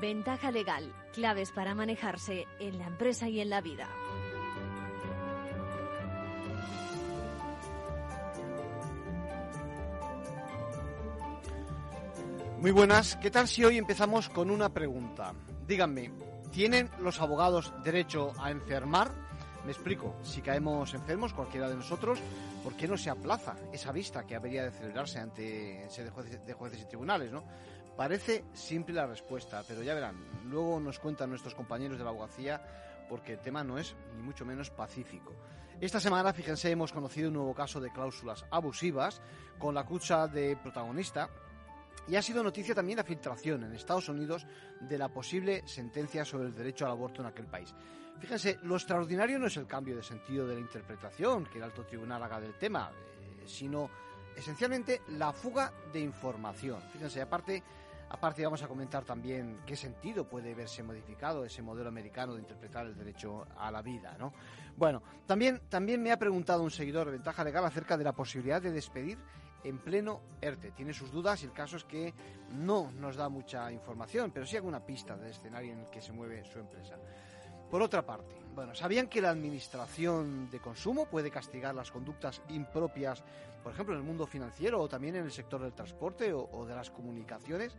Ventaja legal, claves para manejarse en la empresa y en la vida. Muy buenas, ¿qué tal si hoy empezamos con una pregunta? Díganme, ¿tienen los abogados derecho a enfermar? Me explico, si caemos enfermos, cualquiera de nosotros, ¿por qué no se aplaza esa vista que habría de celebrarse ante de jueces, de jueces y tribunales, no? Parece simple la respuesta, pero ya verán, luego nos cuentan nuestros compañeros de la abogacía porque el tema no es ni mucho menos pacífico. Esta semana, fíjense, hemos conocido un nuevo caso de cláusulas abusivas con la cucha de protagonista y ha sido noticia también la filtración en Estados Unidos de la posible sentencia sobre el derecho al aborto en aquel país. Fíjense, lo extraordinario no es el cambio de sentido de la interpretación que el alto tribunal haga del tema, eh, sino esencialmente la fuga de información. Fíjense, aparte, aparte vamos a comentar también qué sentido puede verse modificado ese modelo americano de interpretar el derecho a la vida, ¿no? Bueno, también, también me ha preguntado un seguidor de Ventaja Legal acerca de la posibilidad de despedir en pleno ERTE. Tiene sus dudas y el caso es que no nos da mucha información, pero sí alguna pista del escenario en el que se mueve su empresa. Por otra parte, bueno, ¿sabían que la administración de consumo puede castigar las conductas impropias, por ejemplo, en el mundo financiero o también en el sector del transporte o, de las comunicaciones?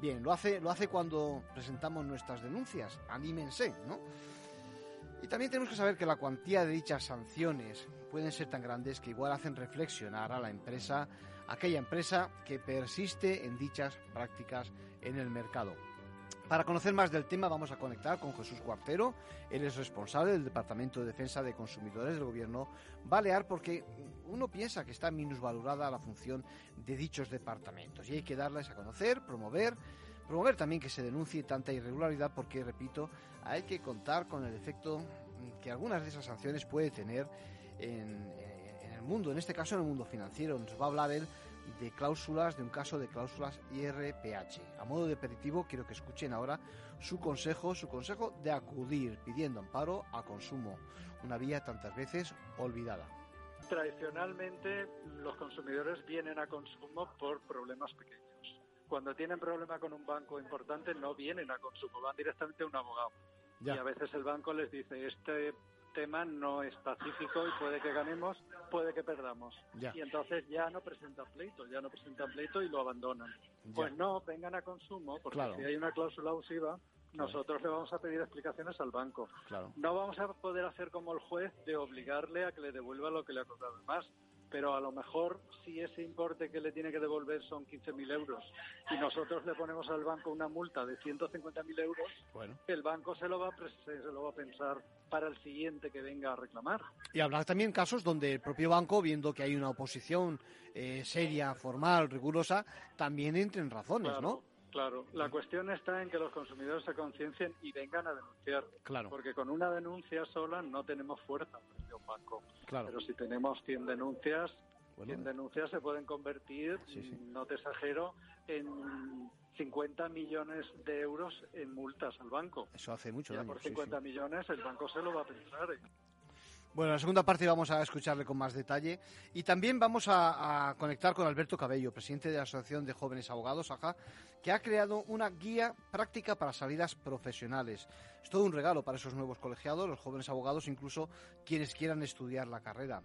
Bien, lo hace, lo hace cuando presentamos nuestras denuncias. Anímense, ¿no? Y también tenemos que saber que la cuantía de dichas sanciones pueden ser tan grandes que igual hacen reflexionar a la empresa, aquella empresa que persiste en dichas prácticas en el mercado. Para conocer más del tema vamos a conectar con Jesús Cuartero. Él es responsable del Departamento de Defensa de Consumidores del Gobierno Balear porque uno piensa que está minusvalorada la función de dichos departamentos y hay que darles a conocer, promover, promover también que se denuncie tanta irregularidad porque, repito, hay que contar con el efecto que algunas de esas sanciones puede tener en, en el mundo, en este caso en el mundo financiero. Nos va a hablar él de cláusulas, de un caso de cláusulas IRPH. A modo de aperitivo, quiero que escuchen ahora su consejo, su consejo de acudir pidiendo amparo a consumo, una vía tantas veces olvidada. Tradicionalmente, los consumidores vienen a consumo por problemas pequeños. Cuando tienen problema con un banco importante, no vienen a consumo, van directamente a un abogado. Ya. Y a veces el banco les dice, este tema no es pacífico y puede que ganemos, puede que perdamos. Ya. Y entonces ya no presentan pleito, ya no presentan pleito y lo abandonan. Ya. Pues no, vengan a consumo, porque Claro. si hay una cláusula abusiva, nosotros le vamos a pedir explicaciones al banco. Claro. No vamos a poder hacer como el juez de obligarle a que le devuelva lo que le ha cobrado más. Pero a lo mejor si ese importe que le tiene que devolver son 15.000 euros y nosotros le ponemos al banco una multa de 150.000 euros, Bueno. el banco se lo va a pres- se lo va a pensar para el siguiente que venga a reclamar. Y habrá también casos donde el propio banco, viendo que hay una oposición eh, seria, formal, rigurosa, también entre en razones, Claro, ¿no? Claro, la cuestión está en que los consumidores se conciencien y vengan a denunciar. Claro. Porque con una denuncia sola no tenemos fuerza frente a un banco. Claro. Pero si tenemos 100 denuncias, Bueno. 100 denuncias se pueden convertir, Sí, sí. no te exagero, en 50 millones de euros en multas al banco. Eso hace mucho Ya daño. por sí, 50 sí. millones el banco se lo va a pensar. ¿eh? Bueno, en la segunda parte vamos a escucharle con más detalle y también vamos a, conectar con Alberto Cabello, presidente de la Asociación de Jóvenes Abogados, AJA, que ha creado una guía práctica para salidas profesionales. Es todo un regalo para esos nuevos colegiados, los jóvenes abogados, incluso quienes quieran estudiar la carrera.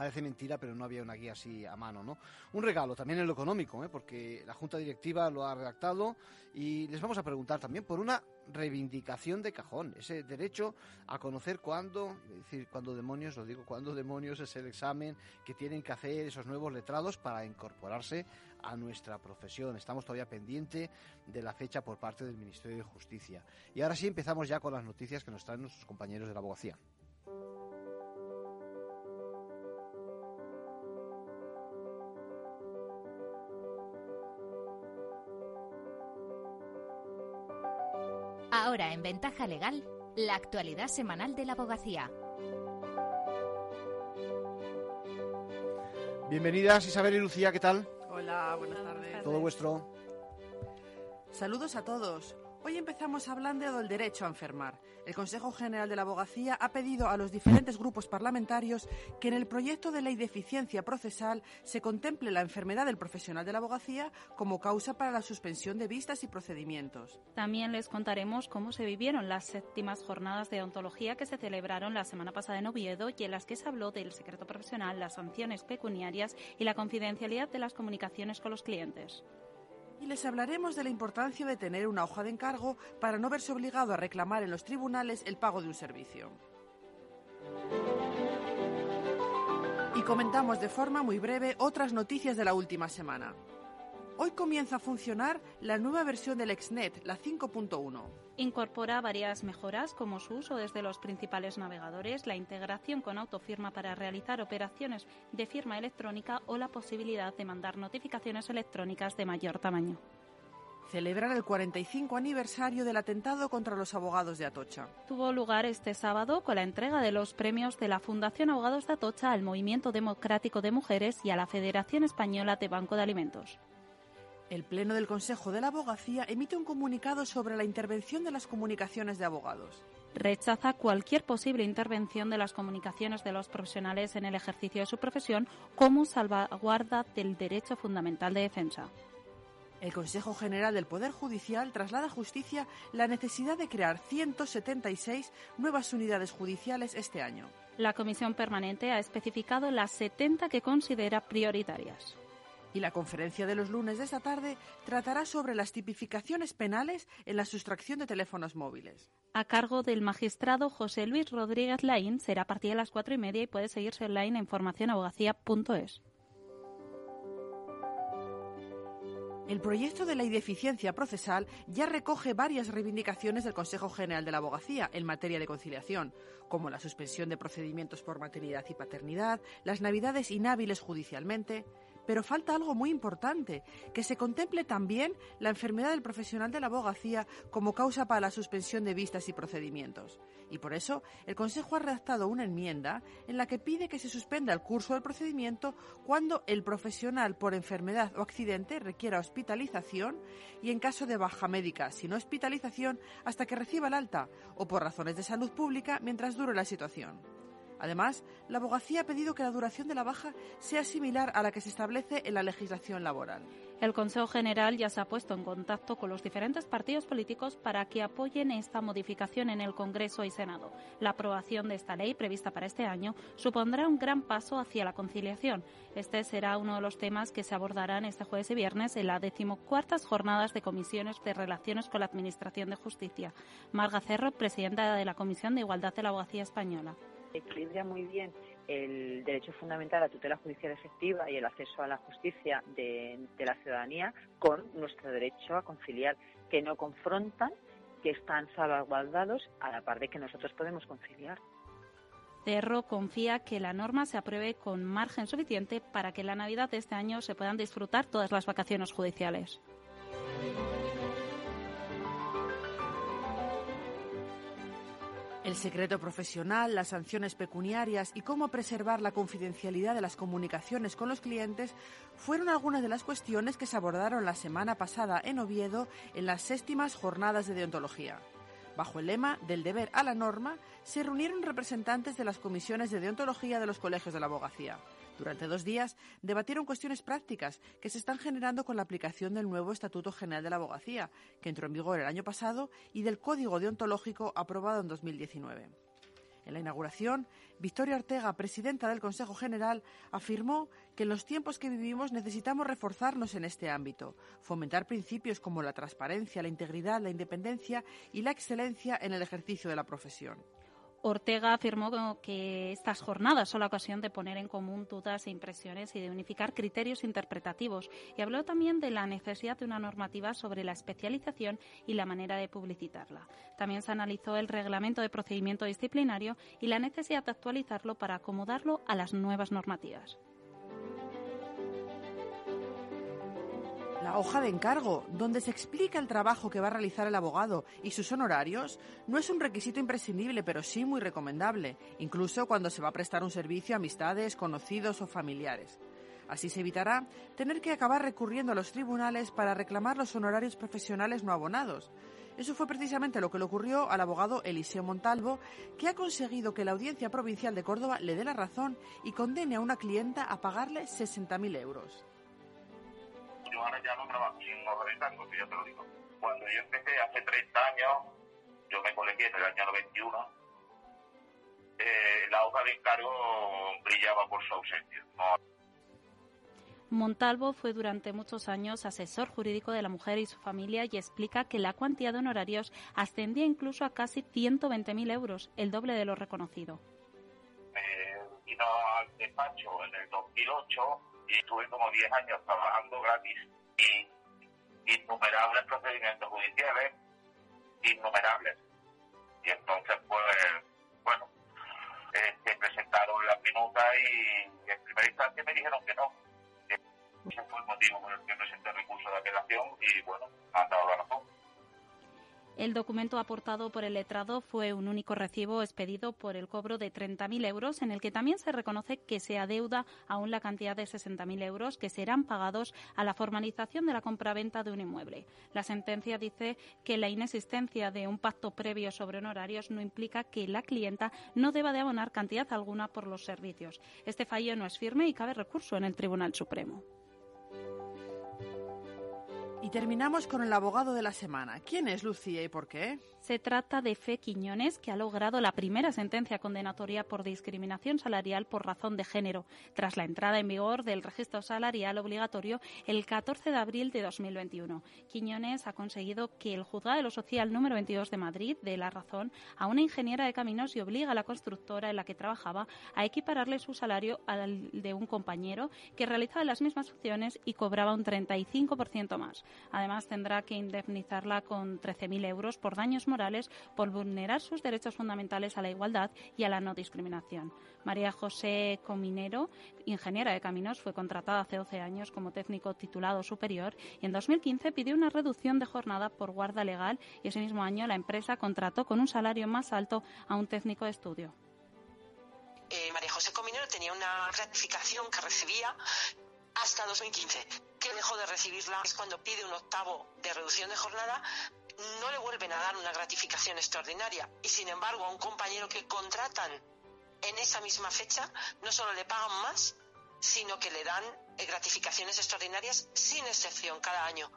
Parece mentira, pero no había una guía así a mano, ¿no? Un regalo también en lo económico, ¿eh? porque la Junta Directiva lo ha redactado y les vamos a preguntar también por una reivindicación de cajón, ese derecho a conocer cuándo, es decir, cuándo demonios, lo digo, cuándo demonios es el examen que tienen que hacer esos nuevos letrados para incorporarse a nuestra profesión. Estamos todavía pendiente de la fecha por parte del Ministerio de Justicia. Y ahora sí empezamos ya con las noticias que nos traen nuestros compañeros de la abogacía. Ahora en Ventaja Legal, la actualidad semanal de la abogacía. Bienvenidas Isabel y Lucía, ¿qué tal? Hola, buenas tardes. Todo vuestro. Saludos a todos. Hoy empezamos hablando del derecho a enfermar. El Consejo General de la Abogacía ha pedido a los diferentes grupos parlamentarios que en el proyecto de ley de eficiencia procesal se contemple la enfermedad del profesional de la abogacía como causa para la suspensión de vistas y procedimientos. También les contaremos cómo se vivieron las séptimas jornadas de ontología que se celebraron la semana pasada en Oviedo y en las que se habló del secreto profesional, las sanciones pecuniarias y la confidencialidad de las comunicaciones con los clientes y les hablaremos de la importancia de tener una hoja de encargo para no verse obligado a reclamar en los tribunales el pago de un servicio. Y comentamos de forma muy breve otras noticias de la última semana. Hoy comienza a funcionar la nueva versión del Exnet, la 5.1. Incorpora varias mejoras como su uso desde los principales navegadores, la integración con autofirma para realizar operaciones de firma electrónica o la posibilidad de mandar notificaciones electrónicas de mayor tamaño. Celebrar el 45 aniversario del atentado contra los abogados de Atocha. Tuvo lugar este sábado con la entrega de los premios de la Fundación Abogados de Atocha al Movimiento Democrático de Mujeres y a la Federación Española de Banco de Alimentos. El Pleno del Consejo de la Abogacía emite un comunicado sobre la intervención de las comunicaciones de abogados. Rechaza cualquier posible intervención de las comunicaciones de los profesionales en el ejercicio de su profesión como salvaguarda del derecho fundamental de defensa. El Consejo General del Poder Judicial traslada a Justicia la necesidad de crear 176 nuevas unidades judiciales este año. La Comisión Permanente ha especificado las 70 que considera prioritarias. Y la conferencia de los lunes de esta tarde tratará sobre las tipificaciones penales en la sustracción de teléfonos móviles. A cargo del magistrado José Luis Rodríguez Laín será a partir de las cuatro y media y puede seguirse online en formacionabogacía.es. El proyecto de ley de eficiencia procesal ya recoge varias reivindicaciones del Consejo General de la Abogacía en materia de conciliación, como la suspensión de procedimientos por maternidad y paternidad, las navidades inhábiles judicialmente, pero falta algo muy importante, que se contemple también la enfermedad del profesional de la abogacía como causa para la suspensión de vistas y procedimientos. Y por eso el Consejo ha redactado una enmienda en la que pide que se suspenda el curso del procedimiento cuando el profesional por enfermedad o accidente requiera hospitalización y en caso de baja médica sin hospitalización hasta que reciba el alta o por razones de salud pública mientras dure la situación. Además, la abogacía ha pedido que la duración de la baja sea similar a la que se establece en la legislación laboral. El Consejo General ya se ha puesto en contacto con los diferentes partidos políticos para que apoyen esta modificación en el Congreso y Senado. La aprobación de esta ley, prevista para este año, supondrá un gran paso hacia la conciliación. Este será uno de los temas que se abordarán este jueves y viernes en las decimocuartas jornadas de comisiones de relaciones con la Administración de Justicia. Marga Cerro, presidenta de la Comisión de Igualdad de la Abogacía Española equilibra muy bien el derecho fundamental a tutela judicial efectiva y el acceso a la justicia de, la ciudadanía con nuestro derecho a conciliar, que no confrontan, que están salvaguardados a la par de que nosotros podemos conciliar. Cerro confía que la norma se apruebe con margen suficiente para que la Navidad de este año se puedan disfrutar todas las vacaciones judiciales. El secreto profesional, las sanciones pecuniarias y cómo preservar la confidencialidad de las comunicaciones con los clientes fueron algunas de las cuestiones que se abordaron la semana pasada en Oviedo en las séptimas jornadas de deontología. Bajo el lema del deber a la norma, se reunieron representantes de las comisiones de deontología de los colegios de la abogacía. Durante dos días debatieron cuestiones prácticas que se están generando con la aplicación del nuevo Estatuto General de la Abogacía, que entró en vigor el año pasado, y del Código Deontológico aprobado en 2019. En la inauguración, Victoria Ortega, presidenta del Consejo General, afirmó que en los tiempos que vivimos necesitamos reforzarnos en este ámbito, fomentar principios como la transparencia, la integridad, la independencia y la excelencia en el ejercicio de la profesión. Ortega afirmó que estas jornadas son la ocasión de poner en común dudas e impresiones y de unificar criterios interpretativos y habló también de la necesidad de una normativa sobre la especialización y la manera de publicitarla. También se analizó el reglamento de procedimiento disciplinario y la necesidad de actualizarlo para acomodarlo a las nuevas normativas. La hoja de encargo, donde se explica el trabajo que va a realizar el abogado y sus honorarios, no es un requisito imprescindible, pero sí muy recomendable, incluso cuando se va a prestar un servicio a amistades, conocidos o familiares. Así se evitará tener que acabar recurriendo a los tribunales para reclamar los honorarios profesionales no abonados. Eso fue precisamente lo que le ocurrió al abogado Eliseo Montalvo, que ha conseguido que la Audiencia Provincial de Córdoba le dé la razón y condene a una clienta a pagarle 60.000 euros. Yo ahora ya no trabajo sin porque ya te lo digo. Cuando yo empecé hace 30 años, yo me colegié en el año 91, eh, la hoja de encargo brillaba por su ausencia. Montalvo fue durante muchos años asesor jurídico de la mujer y su familia y explica que la cuantía de honorarios ascendía incluso a casi 120.000 euros, el doble de lo reconocido. Me vino al despacho en el 2008 y estuve como 10 años trabajando gratis y innumerables procedimientos judiciales, innumerables. Y entonces, pues, bueno, eh, se presentaron las minutas y en primera instancia me dijeron que no, ese fue el motivo por el que presenté recurso de apelación y bueno, han dado la razón. El documento aportado por el letrado fue un único recibo expedido por el cobro de 30.000 euros, en el que también se reconoce que se adeuda aún la cantidad de 60.000 euros que serán pagados a la formalización de la compraventa de un inmueble. La sentencia dice que la inexistencia de un pacto previo sobre honorarios no implica que la clienta no deba de abonar cantidad alguna por los servicios. Este fallo no es firme y cabe recurso en el Tribunal Supremo. Y terminamos con el abogado de la semana. ¿Quién es Lucía y por qué? Se trata de Fe Quiñones, que ha logrado la primera sentencia condenatoria por discriminación salarial por razón de género, tras la entrada en vigor del registro salarial obligatorio el 14 de abril de 2021. Quiñones ha conseguido que el juzgado de lo social número 22 de Madrid dé la razón a una ingeniera de caminos y obliga a la constructora en la que trabajaba a equipararle su salario al de un compañero que realizaba las mismas funciones y cobraba un 35% más. Además, tendrá que indemnizarla con 13.000 euros por daños morales por vulnerar sus derechos fundamentales a la igualdad y a la no discriminación. María José Cominero, ingeniera de caminos, fue contratada hace 12 años como técnico titulado superior y en 2015 pidió una reducción de jornada por guarda legal y ese mismo año la empresa contrató con un salario más alto a un técnico de estudio. Eh, María José Cominero tenía una gratificación que recibía hasta 2015, que dejó de recibirla. Es cuando pide un octavo de reducción de jornada, no le vuelven a dar una gratificación extraordinaria. Y sin embargo, a un compañero que contratan en esa misma fecha, no solo le pagan más, sino que le dan eh, gratificaciones extraordinarias sin excepción cada año.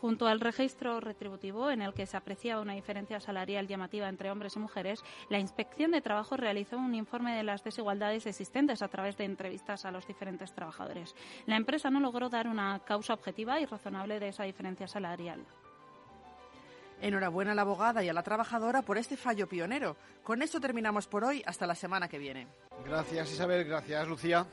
Junto al registro retributivo, en el que se aprecia una diferencia salarial llamativa entre hombres y mujeres, la Inspección de Trabajo realizó un informe de las desigualdades existentes a través de entrevistas a los diferentes trabajadores. La empresa no logró dar una causa objetiva y razonable de esa diferencia salarial. Enhorabuena a la abogada y a la trabajadora por este fallo pionero. Con esto terminamos por hoy. Hasta la semana que viene. Gracias Isabel, gracias Lucía.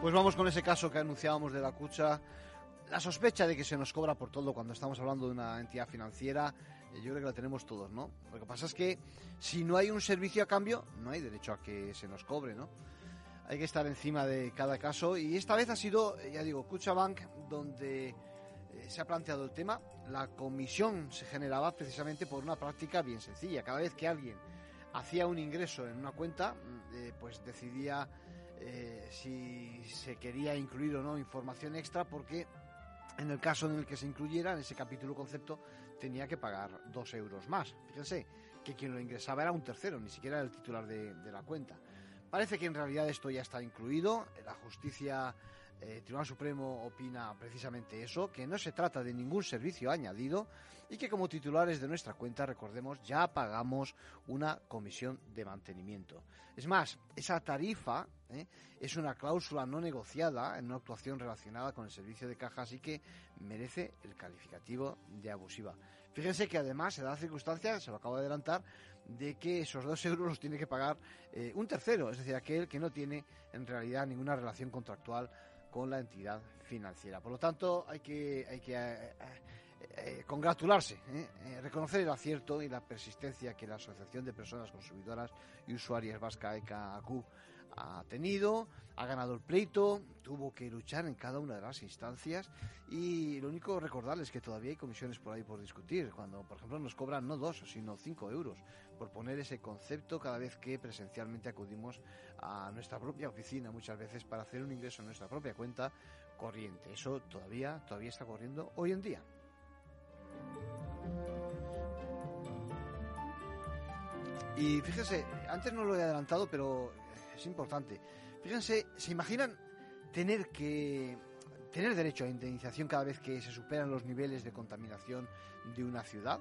Pues vamos con ese caso que anunciábamos de la Cucha. La sospecha de que se nos cobra por todo cuando estamos hablando de una entidad financiera, eh, yo creo que la tenemos todos, ¿no? Lo que pasa es que si no hay un servicio a cambio, no hay derecho a que se nos cobre, ¿no? Hay que estar encima de cada caso y esta vez ha sido, eh, ya digo, Bank donde eh, se ha planteado el tema. La comisión se generaba precisamente por una práctica bien sencilla. Cada vez que alguien hacía un ingreso en una cuenta, mm, pues decidía eh, si se quería incluir o no información extra porque en el caso en el que se incluyera en ese capítulo concepto tenía que pagar dos euros más. Fíjense que quien lo ingresaba era un tercero, ni siquiera era el titular de, la cuenta. Parece que en realidad esto ya está incluido. La justicia el Tribunal Supremo opina precisamente eso, que no se trata de ningún servicio añadido y que como titulares de nuestra cuenta, recordemos, ya pagamos una comisión de mantenimiento. Es más, esa tarifa ¿eh? es una cláusula no negociada en una actuación relacionada con el servicio de cajas y que merece el calificativo de abusiva. Fíjense que además se da la circunstancia, se lo acabo de adelantar, de que esos dos euros los tiene que pagar eh, un tercero, es decir, aquel que no tiene en realidad ninguna relación contractual con la entidad financiera. Por lo tanto, hay que, hay que eh, eh, congratularse, reconocer el acierto y la persistencia que la Asociación de Personas Consumidoras y Usuarias Vasca ECA-ACU ha tenido, ha ganado el pleito, tuvo que luchar en cada una de las instancias y lo único recordarles es que todavía hay comisiones por ahí por discutir, cuando por ejemplo nos cobran no dos, sino cinco euros por poner ese concepto cada vez que presencialmente acudimos a nuestra propia oficina muchas veces para hacer un ingreso en nuestra propia cuenta corriente. Eso todavía, todavía está corriendo hoy en día. Y fíjense, antes no lo he adelantado, pero es importante. Fíjense, ¿se imaginan tener que tener derecho a indemnización cada vez que se superan los niveles de contaminación de una ciudad?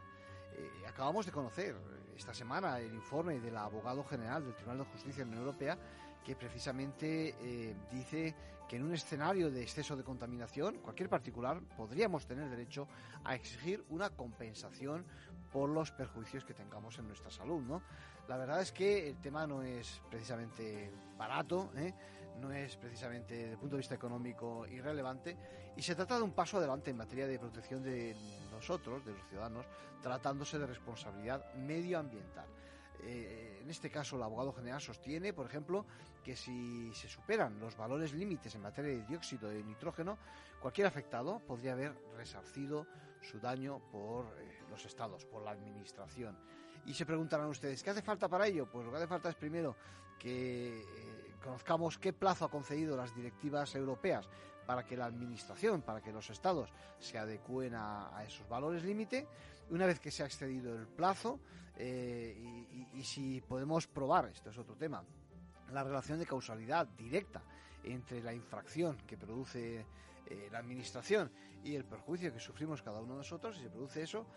Eh, acabamos de conocer esta semana el informe del abogado general del Tribunal de Justicia de la Unión Europea que precisamente eh, dice que en un escenario de exceso de contaminación, cualquier particular podríamos tener derecho a exigir una compensación por los perjuicios que tengamos en nuestra salud, ¿no? La verdad es que el tema no es precisamente barato, ¿eh? no es precisamente desde el punto de vista económico irrelevante y se trata de un paso adelante en materia de protección de nosotros, de los ciudadanos, tratándose de responsabilidad medioambiental. Eh, en este caso, el abogado general sostiene, por ejemplo, que si se superan los valores límites en materia de dióxido de nitrógeno, cualquier afectado podría haber resarcido su daño por eh, los estados, por la administración. Y se preguntarán ustedes, ¿qué hace falta para ello? Pues lo que hace falta es primero que eh, conozcamos qué plazo ha concedido las directivas europeas para que la administración, para que los estados se adecúen a, esos valores límite. Una vez que se ha excedido el plazo eh, y, si podemos probar, esto es otro tema, la relación de causalidad directa entre la infracción que produce eh, la administración y el perjuicio que sufrimos cada uno de nosotros, si se produce eso,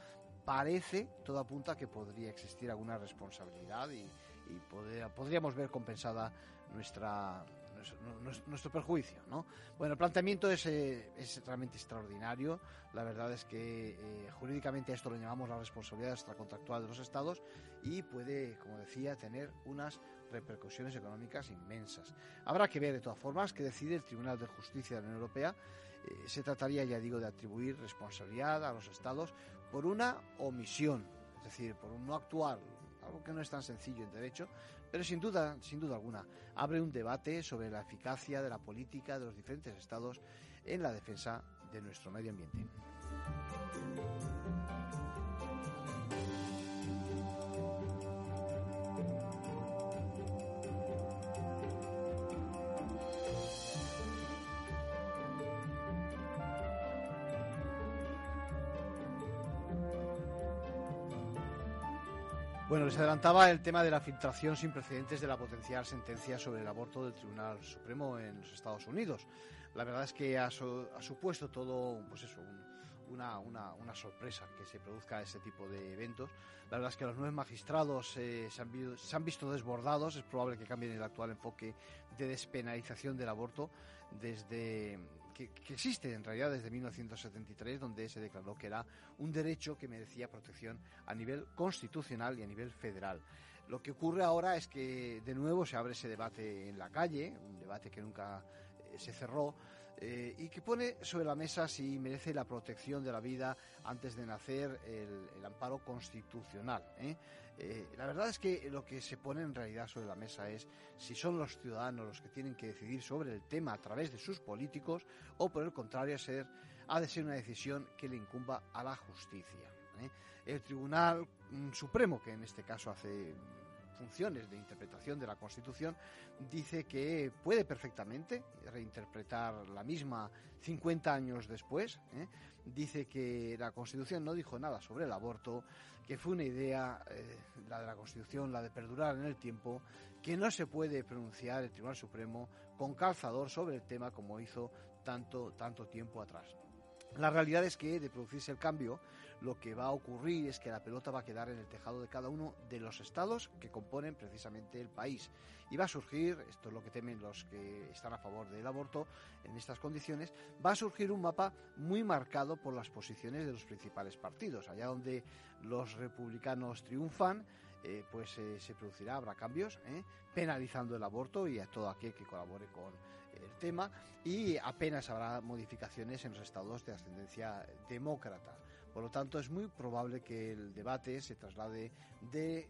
parece, todo apunta que podría existir alguna responsabilidad y, podríamos ver compensada nuestra, nuestro, perjuicio. ¿no? Bueno, el planteamiento es, eh, es realmente extraordinario. La verdad es que eh, jurídicamente esto lo llamamos la responsabilidad extracontractual de los Estados y puede, como decía, tener unas repercusiones económicas inmensas. Habrá que ver, de todas formas, qué decide el Tribunal de Justicia de la Unión Europea. Eh, se trataría, ya digo, de atribuir responsabilidad a los Estados por una omisión, es decir, por un no actuar algo que no es tan sencillo en derecho, pero sin duda, sin duda alguna, abre un debate sobre la eficacia de la política de los diferentes estados en la defensa de nuestro medio ambiente. Bueno, adelantaba el tema de la filtración sin precedentes de la potencial sentencia sobre el aborto del Tribunal Supremo en los Estados Unidos. La verdad es que ha, supuesto todo, pues eso, una, una, sorpresa que se produzca ese tipo de eventos. La verdad es que los nueve magistrados eh, se, han, visto desbordados. Es probable que cambien el actual enfoque de despenalización del aborto desde que, existe en realidad desde 1973, donde se declaró que era un derecho que merecía protección a nivel constitucional y a nivel federal. Lo que ocurre ahora es que de nuevo se abre ese debate en la calle, un debate que nunca eh, se cerró, eh, y que pone sobre la mesa si merece la protección de la vida antes de nacer el, amparo constitucional. ¿eh? Eh, la verdad es que lo que se pone en realidad sobre la mesa es si son los ciudadanos los que tienen que decidir sobre el tema a través de sus políticos o por el contrario ser, ha de ser una decisión que le incumba a la justicia. El Tribunal mm, Supremo, que en este caso hace funciones de interpretación de la Constitución, dice que puede perfectamente reinterpretar la misma 50 años después. ¿eh? Dice que la Constitución no dijo nada sobre el aborto, que fue una idea, eh, la de la Constitución, la de perdurar en el tiempo, que no se puede pronunciar el Tribunal Supremo con calzador sobre el tema como hizo tanto, tanto tiempo atrás. La realidad es que de producirse el cambio, lo que va a ocurrir es que la pelota va a quedar en el tejado de cada uno de los estados que componen precisamente el país. Y va a surgir, esto es lo que temen los que están a favor del aborto en estas condiciones, va a surgir un mapa muy marcado por las posiciones de los principales partidos. Allá donde los republicanos triunfan, eh, pues eh, se producirá, habrá cambios, ¿eh? penalizando el aborto y a todo aquel que colabore con el tema y apenas habrá modificaciones en los estados de ascendencia demócrata. Por lo tanto, es muy probable que el debate se traslade de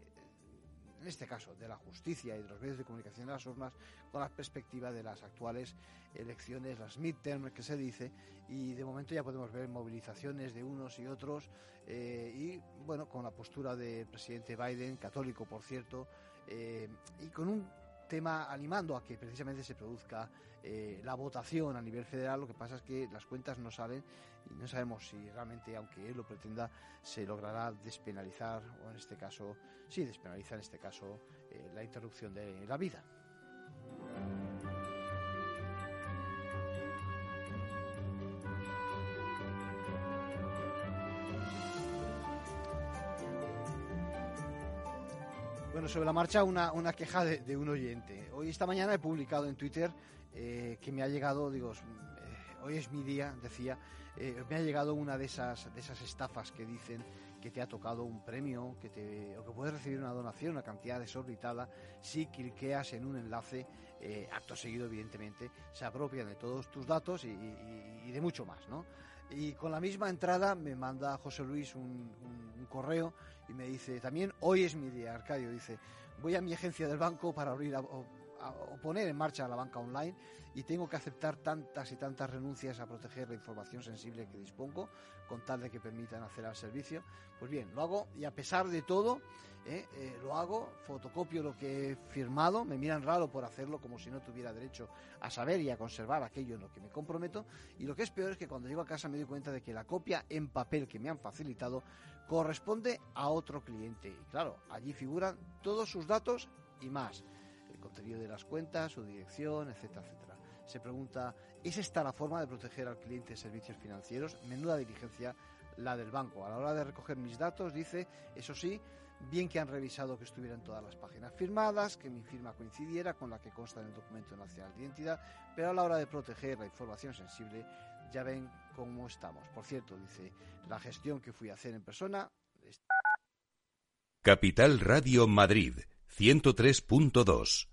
en este caso, de la justicia y de los medios de comunicación de las urnas, con la perspectiva de las actuales elecciones, las midterm que se dice, y de momento ya podemos ver movilizaciones de unos y otros, eh, y bueno, con la postura del presidente Biden, católico por cierto, eh, y con un tema animando a que precisamente se produzca eh, la votación a nivel federal. Lo que pasa es que las cuentas no salen y no sabemos si realmente, aunque él lo pretenda, se logrará despenalizar o en este caso, sí, despenalizar en este caso eh, la interrupción de la vida. Bueno, sobre la marcha, una, una queja de, un oyente. Hoy, esta mañana, he publicado en Twitter eh, que me ha llegado, digo, eh, hoy es mi día, decía, eh, me ha llegado una de esas, de esas estafas que dicen que te ha tocado un premio, que te, o que puedes recibir una donación, una cantidad desorbitada, si cliqueas en un enlace, acto seguido, evidentemente, se apropian de todos tus datos y, de mucho más, ¿no? Y con la misma entrada me manda José Luis un, un correo y me dice, también hoy es mi día, Arcadio, dice, voy a mi agencia del banco para abrir o, poner en marcha la banca online y tengo que aceptar tantas y tantas renuncias a proteger la información sensible que dispongo con tal de que permitan hacer al servicio. Pues bien, lo hago y a pesar de todo, eh, eh, lo hago, fotocopio lo que he firmado, me miran raro por hacerlo como si no tuviera derecho a saber y a conservar aquello en lo que me comprometo. Y lo que es peor es que cuando llego a casa me doy cuenta de que la copia en papel que me han facilitado corresponde a otro cliente. Y claro, allí figuran todos sus datos y más, contenido de las cuentas, su dirección, etcétera, etcétera. Se pregunta, ¿es esta la forma de proteger al cliente de servicios financieros? Menuda diligencia la del banco. A la hora de recoger mis datos, dice, eso sí, bien que han revisado que estuvieran todas las páginas firmadas, que mi firma coincidiera con la que consta en el documento nacional de identidad, pero a la hora de proteger la información sensible, ya ven cómo estamos. Por cierto, dice, la gestión que fui a hacer en persona. Capital Radio Madrid, 103.2.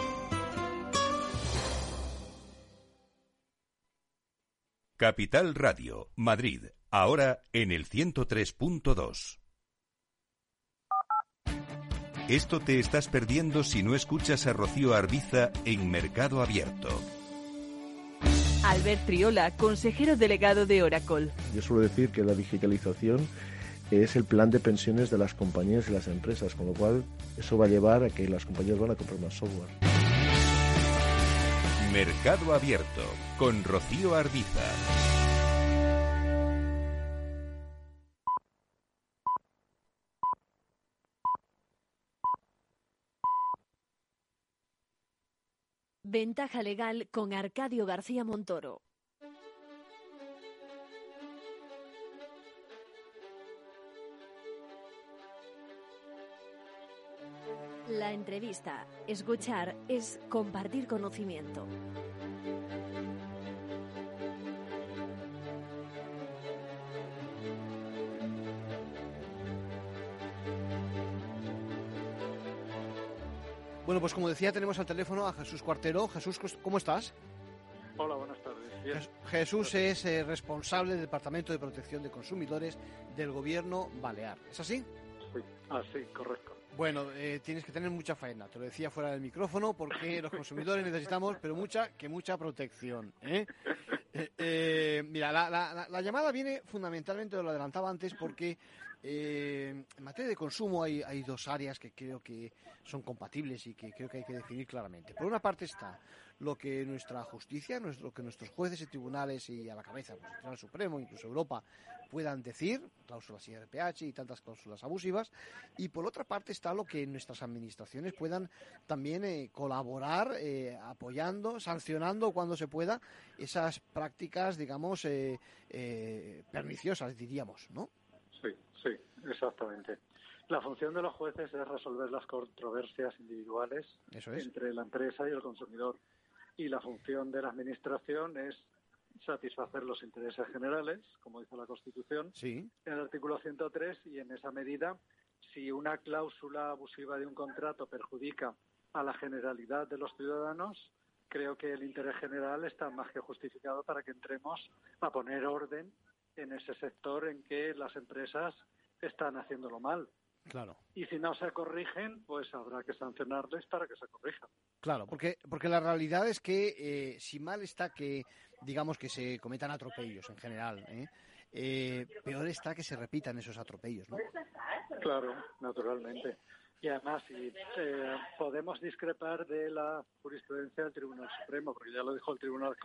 Capital Radio, Madrid, ahora en el 103.2. Esto te estás perdiendo si no escuchas a Rocío Arbiza en Mercado Abierto. Albert Triola, consejero delegado de Oracle. Yo suelo decir que la digitalización es el plan de pensiones de las compañías y las empresas, con lo cual eso va a llevar a que las compañías van a comprar más software. Mercado Abierto con Rocío Ardiza. Ventaja legal con Arcadio García Montoro. La entrevista, escuchar, es compartir conocimiento. Bueno, pues como decía, tenemos al teléfono a Jesús Cuartero. Jesús, ¿cómo estás? Hola, buenas tardes. Jesús es eh, responsable del Departamento de Protección de Consumidores del Gobierno Balear. ¿Es así? Sí, así, correcto. Bueno, eh, tienes que tener mucha faena, te lo decía fuera del micrófono, porque los consumidores necesitamos, pero mucha, que mucha protección. ¿eh? mira, la, llamada viene fundamentalmente, lo adelantaba antes, porque en materia de consumo hay, hay dos áreas que creo que son compatibles y que creo que hay que definir claramente. Por una parte está lo que nuestra justicia, lo que nuestros jueces y tribunales y a la cabeza, pues, el Tribunal Supremo, incluso Europa, puedan decir, cláusulas IRPH y tantas cláusulas abusivas, y por otra parte está lo que nuestras administraciones puedan también eh, colaborar eh, apoyando, sancionando cuando se pueda esas prácticas, digamos, eh, perniciosas, diríamos, ¿no? Sí, sí, exactamente. La función de los jueces es resolver las controversias individuales entre la empresa y el consumidor. Y la función de la Administración es satisfacer los intereses generales, como dice la Constitución, en el artículo 103, y en esa medida, si una cláusula abusiva de un contrato perjudica a la generalidad de los ciudadanos, creo que el interés general está más que justificado para que entremos a poner orden en ese sector en que las empresas están haciéndolo mal. Claro. Y si no se corrigen, pues habrá que sancionarles para que se corrijan. Claro, porque, porque la realidad es que eh, si mal está que, digamos, que se cometan atropellos en general, ¿eh? Eh, peor está que se repitan esos atropellos, ¿no? Claro, naturalmente. Y además, si podemos discrepar de la jurisprudencia del Tribunal Supremo, porque ya lo dijo el Tribunal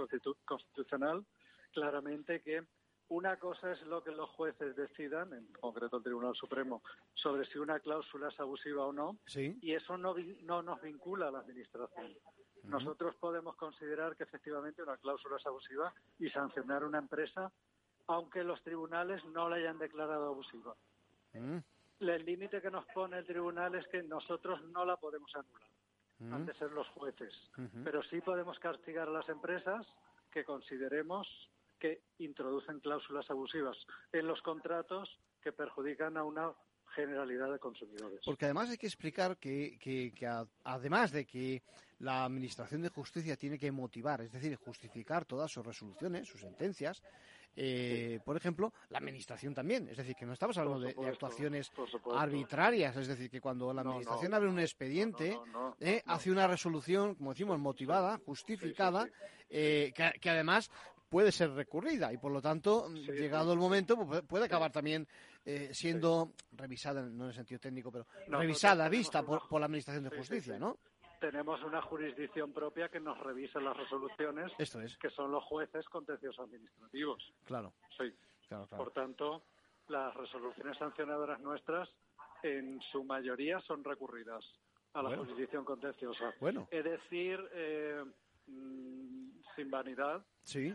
Constitucional claramente que una cosa es lo que los jueces decidan, en concreto el Tribunal Supremo, sobre si una cláusula es abusiva o no, y eso no, no nos vincula a la Administración. Nosotros podemos considerar que efectivamente una cláusula es abusiva y sancionar una empresa, aunque los tribunales no la hayan declarado abusiva. El límite que nos pone el tribunal es que nosotros no la podemos anular. Han de ser los jueces. Pero sí podemos castigar a las empresas que consideremos que introducen cláusulas abusivas en los contratos que perjudican a una generalidad de consumidores. Porque además hay que explicar que, que, además de que la Administración de Justicia tiene que motivar, es decir, justificar todas sus resoluciones, sus sentencias, eh, por ejemplo, la Administración también. Es decir, que no estamos hablando de, actuaciones arbitrarias. Es decir, que cuando la Administración abre un expediente, eh, hace una resolución, como decimos, motivada, justificada, eh, que, además puede ser recurrida y por lo tanto, llegado el momento, pues, puede acabar también eh, siendo revisada, no en el sentido técnico, pero revisada, vista por, la Administración de Justicia, ¿no? Tenemos una jurisdicción propia que nos revisa las resoluciones, Esto es. que son los jueces contenciosos administrativos. Claro. Sí. Por tanto, las resoluciones sancionadoras nuestras, en su mayoría, son recurridas a la jurisdicción contenciosa. Bueno. Es decir, eh, mm, sin vanidad,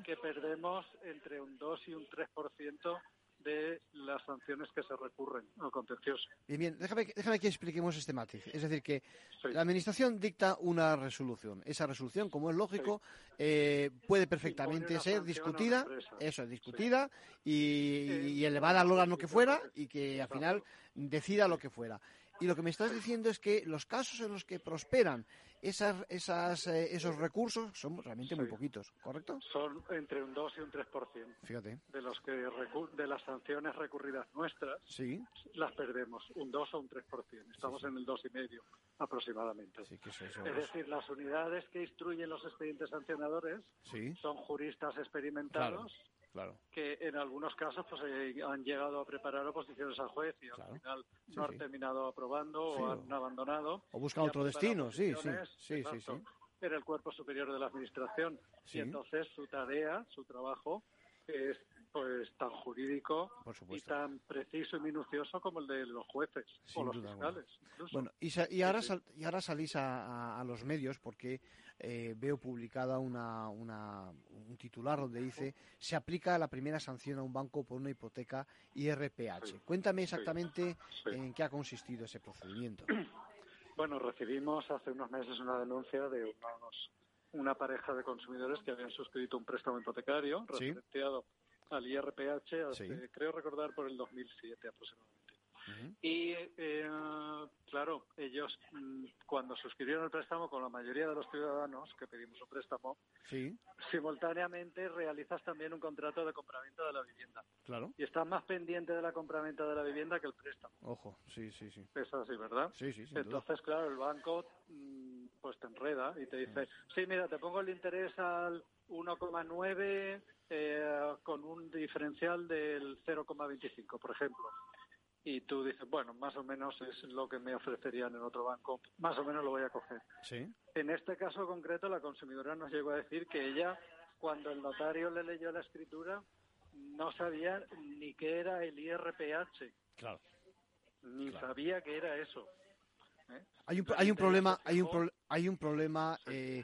que perdemos entre un 2 y un 3% de las sanciones que se recurren al contencioso. Bien, bien, déjame, déjame que expliquemos este matiz. Es decir, que la Administración dicta una resolución. Esa resolución, como es lógico, eh, puede perfectamente ser discutida, eso, discutida y, y elevada al órgano que fuera y que al final decida lo que fuera. Y lo que me estás diciendo es que los casos en los que prosperan esas, esas, eh, esos recursos son realmente muy poquitos, ¿correcto? Son entre un 2 y un 3%. Fíjate. De los que de las sanciones recurridas nuestras, sí. las perdemos, un 2 o un 3%. Estamos en el 2,5 aproximadamente. es decir, las unidades que instruyen los expedientes sancionadores son juristas experimentados que en algunos casos pues eh, han llegado a preparar oposiciones al juez y al final no han terminado aprobando o han abandonado. O buscan otro destino, sí, sí, sí, sí, sí. En el cuerpo superior de la administración. Y entonces su tarea, su trabajo, es pues tan jurídico y tan preciso y minucioso como el de los jueces o los fiscales. Bueno, y, ahora, y ahora salís a, los medios porque eh, veo publicada una, un titular donde dice se aplica la primera sanción a un banco por una hipoteca IRPH. Cuéntame exactamente en qué ha consistido ese procedimiento. Bueno, recibimos hace unos meses una denuncia de una pareja de consumidores que habían suscrito un préstamo hipotecario referenciado al IRPH, creo recordar por el 2007 aproximadamente. Y eh, claro, ellos mm, cuando suscribieron el préstamo con la mayoría de los ciudadanos que pedimos un préstamo, sí. simultáneamente realizas también un contrato de compraventa de la vivienda. Claro. Y estás más pendiente de la compraventa de la vivienda que el préstamo. Ojo, sí, sí, sí. Es así, ¿verdad? Sí, sí, Entonces, claro, el banco mm, pues te enreda y te dice, sí, mira, te pongo el interés al 1,9 eh, con un diferencial del 0,25, por ejemplo. Y tú dices, bueno, más o menos es lo que me ofrecerían en otro banco, más o menos lo voy a coger. Sí. En este caso concreto, la consumidora nos llegó a decir que ella, cuando el notario le leyó la escritura, no sabía ni qué era el IRPH. Claro. Ni sabía que era eso. ¿eh? Hay un, hay un problema, hay un, hay un problema eh,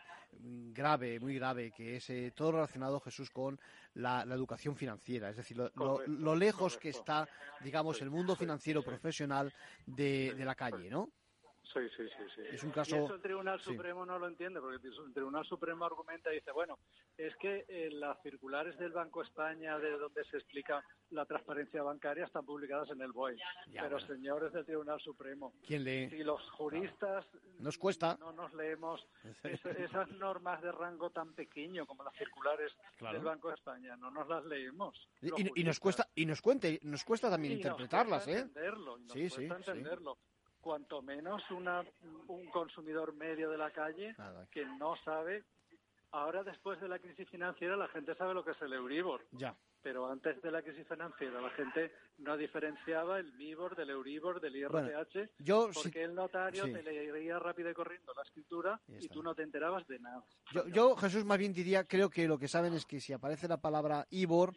grave, muy grave, que es eh, todo relacionado, Jesús, con la, educación financiera. Es decir, lo, lejos que está, digamos, el mundo financiero profesional de, de la calle, ¿no? Sí, sí, sí, Es un caso... Y eso el Tribunal Supremo no lo entiende, porque el Tribunal Supremo argumenta y dice, bueno, es que eh, las circulares del Banco España, de donde se explica la transparencia bancaria, están publicadas en el BOE. Pero, señores del Tribunal Supremo, ¿quién lee? Si los juristas nos cuesta. no nos leemos esas normas de rango tan pequeño como las circulares del Banco España, no nos las leemos. Y, nos cuesta y nos cuente, nos cuesta también interpretarlas, ¿eh? Entenderlo, sí, sí, entenderlo cuanto menos una, un consumidor medio de la calle que no sabe. Ahora, después de la crisis financiera, la gente sabe lo que es el Euribor. Ya pero antes de la crisis financiera la gente no diferenciaba el MIBOR del Euribor del IRPH porque el notario te leería rápido y corriendo la escritura y, tú no te enterabas de nada. Yo, Jesús, más bien diría, creo que lo que saben es que si aparece la palabra IBOR,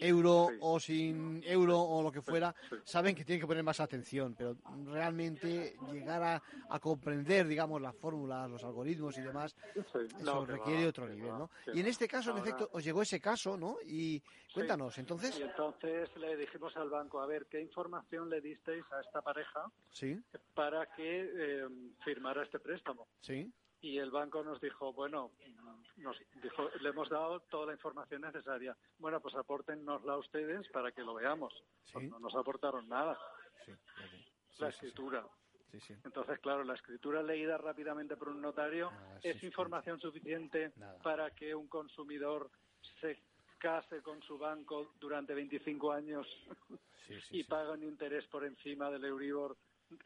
euro o sin euro o lo que fuera, saben que tienen que poner más atención, pero realmente llegar a, comprender, digamos, las fórmulas, los algoritmos y demás, eso requiere otro nivel, ¿no? Y en este caso, en efecto, os llegó ese caso, ¿no? Y Cuéntanos, entonces. Y entonces le dijimos al banco, a ver, ¿qué información le disteis a esta pareja sí. para que eh, firmara este préstamo? Sí. Y el banco nos dijo, bueno, nos dijo, le hemos dado toda la información necesaria. Bueno, pues apórtennosla ustedes para que lo veamos. Pues no nos aportaron nada. Sí, la escritura. Entonces, claro, la escritura leída rápidamente por un notario ah, es información suficiente para que un consumidor se case con su banco durante 25 años y paga un interés por encima del Euribor,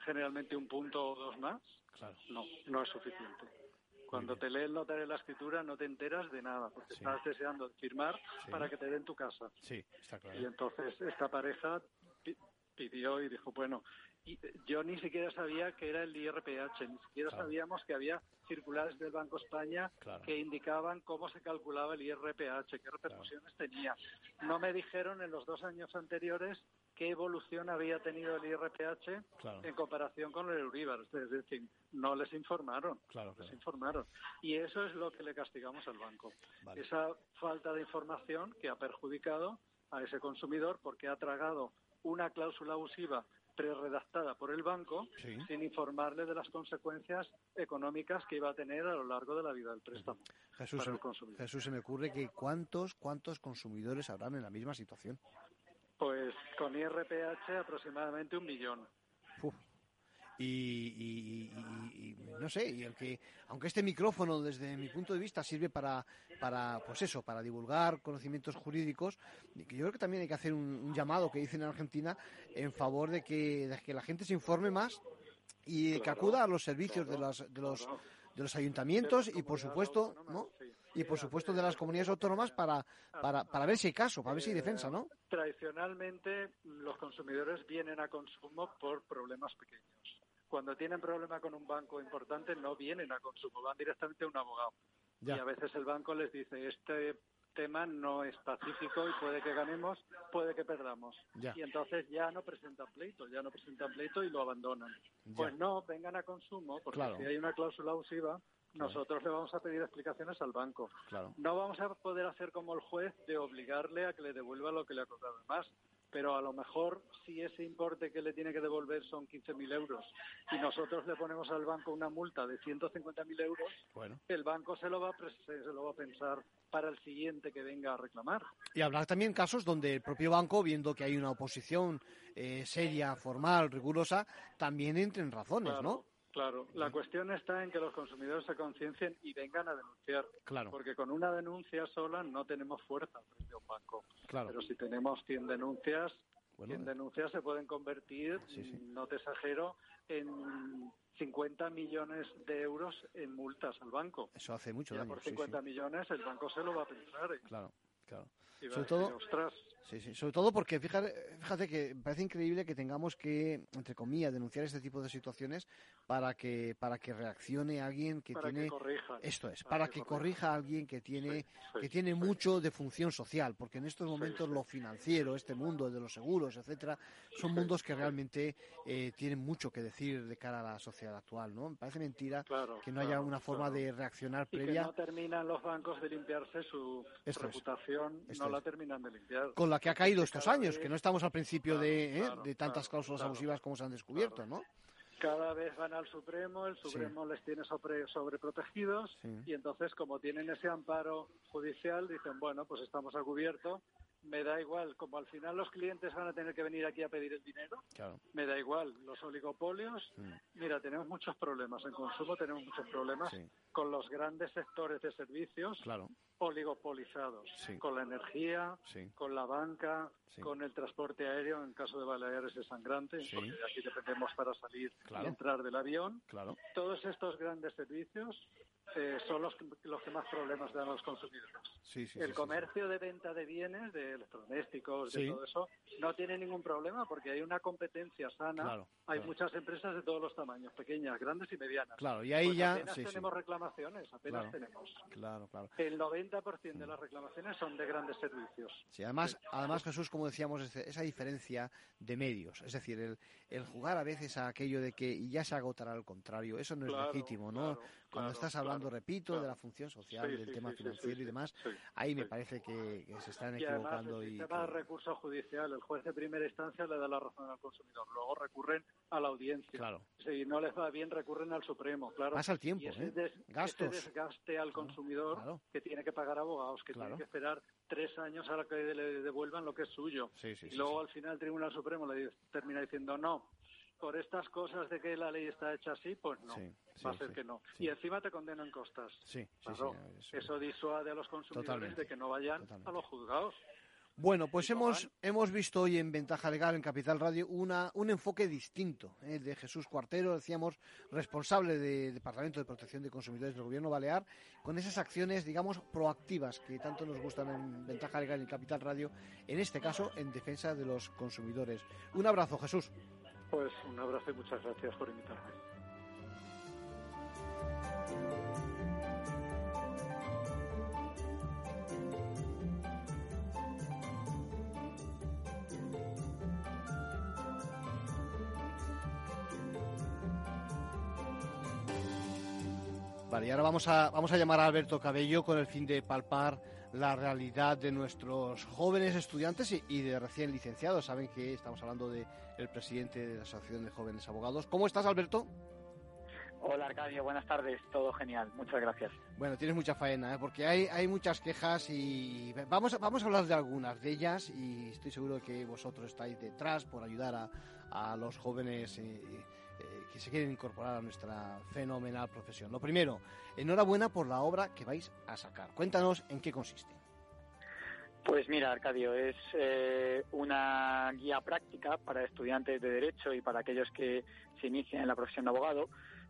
generalmente un punto o dos más, no, no es suficiente. Cuando te lee el notario la escritura no te enteras de nada, porque estás deseando firmar para que te den tu casa. Sí, está claro. Y entonces esta pareja pidió y dijo, bueno, y yo ni siquiera sabía que era el IRPH, ni siquiera sabíamos que había circulares del Banco España que indicaban cómo se calculaba el IRPH, qué repercusiones tenía. No me dijeron en los dos años anteriores qué evolución había tenido el IRPH en comparación con el Euribor. Es decir, no les informaron. les informaron. Y eso es lo que le castigamos al banco. Esa falta de información que ha perjudicado a ese consumidor porque ha tragado una cláusula abusiva redactada por el banco sin informarle de las consecuencias económicas que iba a tener a lo largo de la vida del préstamo. Jesús, Jesús se me ocurre que cuántos cuántos consumidores habrán en la misma situación. Con IRPH aproximadamente un millón. y, no sé, y el que, aunque este micrófono desde mi punto de vista sirve para, para pues eso, para divulgar conocimientos jurídicos, yo creo que también hay que hacer un, llamado que dicen en Argentina en favor de que, de que la gente se informe más y que acuda a los servicios de, los, de los de los ayuntamientos y por supuesto, ¿no? Y por supuesto de las comunidades autónomas para, para, para ver si hay caso, para ver si hay defensa, ¿no? Tradicionalmente los consumidores vienen a consumo por problemas pequeños. Cuando tienen problema con un banco importante no vienen a consumo, van directamente a un abogado. Y a veces el banco les dice, este tema no es pacífico y puede que ganemos, puede que perdamos. Y entonces ya no presentan pleito, ya no presentan pleito y lo abandonan. Pues no, vengan a consumo, porque si hay una cláusula abusiva, nosotros le vamos a pedir explicaciones al banco. No vamos a poder hacer como el juez de obligarle a que le devuelva lo que le ha costado más pero a lo mejor si ese importe que le tiene que devolver son 15.000 euros y nosotros le ponemos al banco una multa de 150.000 euros, el banco se lo, va a, se lo va a pensar para el siguiente que venga a reclamar. Y habrá también casos donde el propio banco, viendo que hay una oposición eh, seria, formal, rigurosa, también entre en razones, ¿no? Claro, la cuestión está en que los consumidores se conciencien y vengan a denunciar. Claro. Porque con una denuncia sola no tenemos fuerza frente a un banco. Claro. Pero si tenemos 100 denuncias, 100 denuncias se pueden convertir, no te exagero, en 50 millones de euros en multas al banco. Eso hace mucho daño. por 50 millones el banco se lo va a pensar. ¿eh? Claro, claro. Sobre todo, sí, sí, sobre todo porque fíjate, fíjate que parece increíble que tengamos que, entre comillas, denunciar este tipo de situaciones para que para que reaccione alguien que tiene esto es, para, que, corrija. a alguien que tiene que tiene mucho de función social, porque en estos momentos lo financiero, este mundo de los seguros, etcétera, son mundos que realmente eh, tienen mucho que decir de cara a la sociedad actual, ¿no? Me parece mentira que no haya una forma de reaccionar previa. Y que no terminan los bancos de limpiarse su reputación, la terminan de limpiar. Con la que ha caído estos años, que no estamos al principio de, ¿eh? de tantas cláusulas abusivas como se han descubierto, ¿no? cada vez van al Supremo, el Supremo les tiene sobre, sobreprotegidos y entonces como tienen ese amparo judicial dicen, bueno, pues estamos a cubierto, me da igual, como al final los clientes van a tener que venir aquí a pedir el dinero, me da igual, los oligopolios, mira, tenemos muchos problemas en consumo, tenemos muchos problemas con los grandes sectores de servicios, claro. oligopolizados, con la energía, con la banca, con el transporte aéreo, en caso de Baleares es sangrante, porque aquí dependemos para salir y entrar del avión. Claro. Todos estos grandes servicios eh, son los, los que más problemas dan a los consumidores. el comercio de venta de bienes, de electrodomésticos, de todo eso, no tiene ningún problema porque hay una competencia sana. hay muchas empresas de todos los tamaños, pequeñas, grandes y medianas. Claro, y ahí pues ya apenas tenemos reclamaciones, apenas tenemos. Claro, claro. El 90% de las reclamaciones son de grandes servicios. Sí, además, además Jesús, como decíamos, esa diferencia de medios, es decir, el, el jugar a veces a aquello de que ya se agotará al contrario, eso no es legítimo, ¿no? Cuando estás hablando, repito, de la función social, del tema financiero y demás, ahí me parece que, se están equivocando. Y el sistema de recurso judicial, el juez de primera instancia le da la razón al consumidor, luego recurren a la audiencia. Claro. Si no les va bien, recurren al Supremo, claro. Pasa el tiempo, y ¿eh? Gastos. desgaste al consumidor que tiene que pagar abogados, que tiene que esperar tres años a la que le devuelvan lo que es suyo. y luego al final el Tribunal Supremo le termina diciendo no, por estas cosas de que la ley está hecha así, pues no, va a ser que no. Y encima te condenan costas. Sí, eso, disuade a los consumidores de que no vayan a los juzgados. Bueno, pues hemos, hemos visto hoy en Ventaja Legal, en Capital Radio, una, un enfoque distinto ¿eh? de Jesús Cuartero, decíamos, responsable del Departamento de Protección de Consumidores del Gobierno Balear, con esas acciones, digamos, proactivas que tanto nos gustan en Ventaja Legal y en Capital Radio, en este caso, en defensa de los consumidores. Un abrazo, Jesús. Pues un abrazo y muchas gracias por invitarme. Vale, y ahora vamos a, vamos a llamar a Alberto Cabello con el fin de palpar la realidad de nuestros jóvenes estudiantes y, de recién licenciados. Saben que estamos hablando del el presidente de la Asociación de Jóvenes Abogados. ¿Cómo estás, Alberto? Hola Arcadio, buenas tardes, todo genial, muchas gracias. Bueno, tienes mucha faena, ¿eh? porque hay, hay muchas quejas y vamos, vamos a hablar de algunas de ellas y estoy seguro de que vosotros estáis detrás por ayudar a, a los jóvenes eh, se quieren incorporar a nuestra fenomenal profesión. Lo primero, enhorabuena por la obra que vais a sacar. Cuéntanos en qué consiste. Pues mira, Arcadio, es eh, una guía práctica para estudiantes de Derecho y para aquellos que se inician en la profesión de abogado,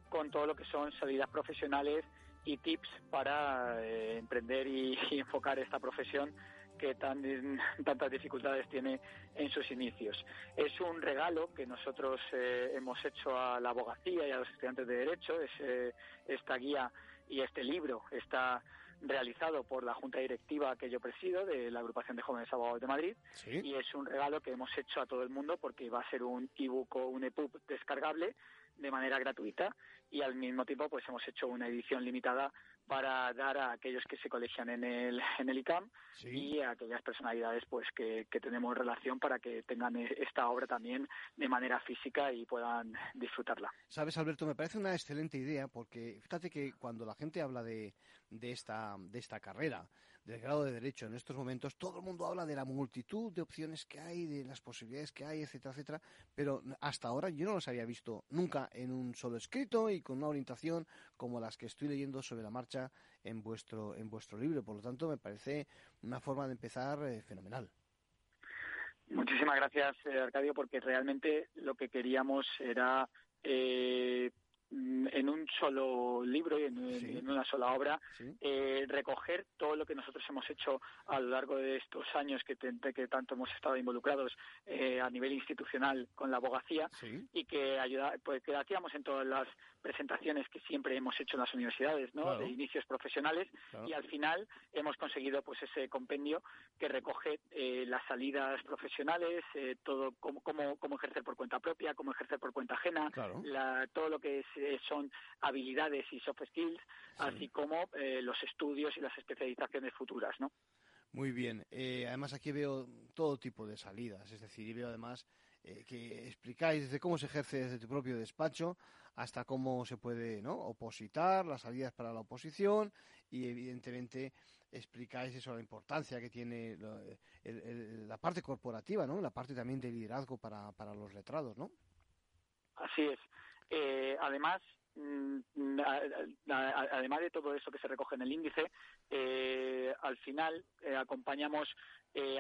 con todo lo que son salidas profesionales y tips para eh, emprender y, enfocar esta profesión que tan, tantas dificultades tiene en sus inicios. Es un regalo que nosotros eh, hemos hecho a la abogacía y a los estudiantes de Derecho, es esta guía y este libro, esta realizado por la Junta Directiva que yo presido de la Agrupación de Jóvenes Abogados de Madrid y es un regalo que hemos hecho a todo el mundo porque va a ser un ebook o un EPUB descargable de manera gratuita y al mismo tiempo pues hemos hecho una edición limitada para dar a aquellos que se colegian en el, en el ICAM y a aquellas personalidades pues que, que tenemos relación para que tengan e, esta obra también de manera física y puedan disfrutarla. Sabes, Alberto, me parece una excelente idea porque fíjate que cuando la gente habla de, de, esta, de esta carrera, del grado de derecho en estos momentos, todo el mundo habla de la multitud de opciones que hay, de las posibilidades que hay, etcétera, etcétera, pero hasta ahora yo no los había visto nunca en un solo escrito y con una orientación como las que estoy leyendo sobre la marcha en vuestro, en vuestro libro. Por lo tanto, me parece una forma de empezar eh, fenomenal. Muchísimas gracias, eh, Arcadio, porque realmente lo que queríamos era eh, en un solo libro y en, una sola obra eh, recoger todo lo que nosotros hemos hecho a lo largo de estos años que, que tanto hemos estado involucrados eh, a nivel institucional con la abogacía y que ayuda, pues que hacíamos en todas las presentaciones que siempre hemos hecho en las universidades, ¿no? De inicios profesionales y al final hemos conseguido pues ese compendio que recoge eh, las salidas profesionales, todo cómo, cómo, cómo, ejercer por cuenta propia, cómo ejercer por cuenta ajena, todo lo que es eh, son habilidades y soft skills, así como eh, los estudios y las especializaciones futuras, ¿no? Muy bien. Eh, además aquí veo todo tipo de salidas, es decir, y veo además que explicáis desde cómo se ejerce desde tu propio despacho hasta cómo se puede ¿no? opositar, las salidas para la oposición y evidentemente explicáis eso, la importancia que tiene la parte corporativa, ¿no? la parte también de liderazgo para, para los letrados, ¿no? Así es. Eh, además, mm, además de todo eso que se recoge en el índice, eh, al final eh, acompañamos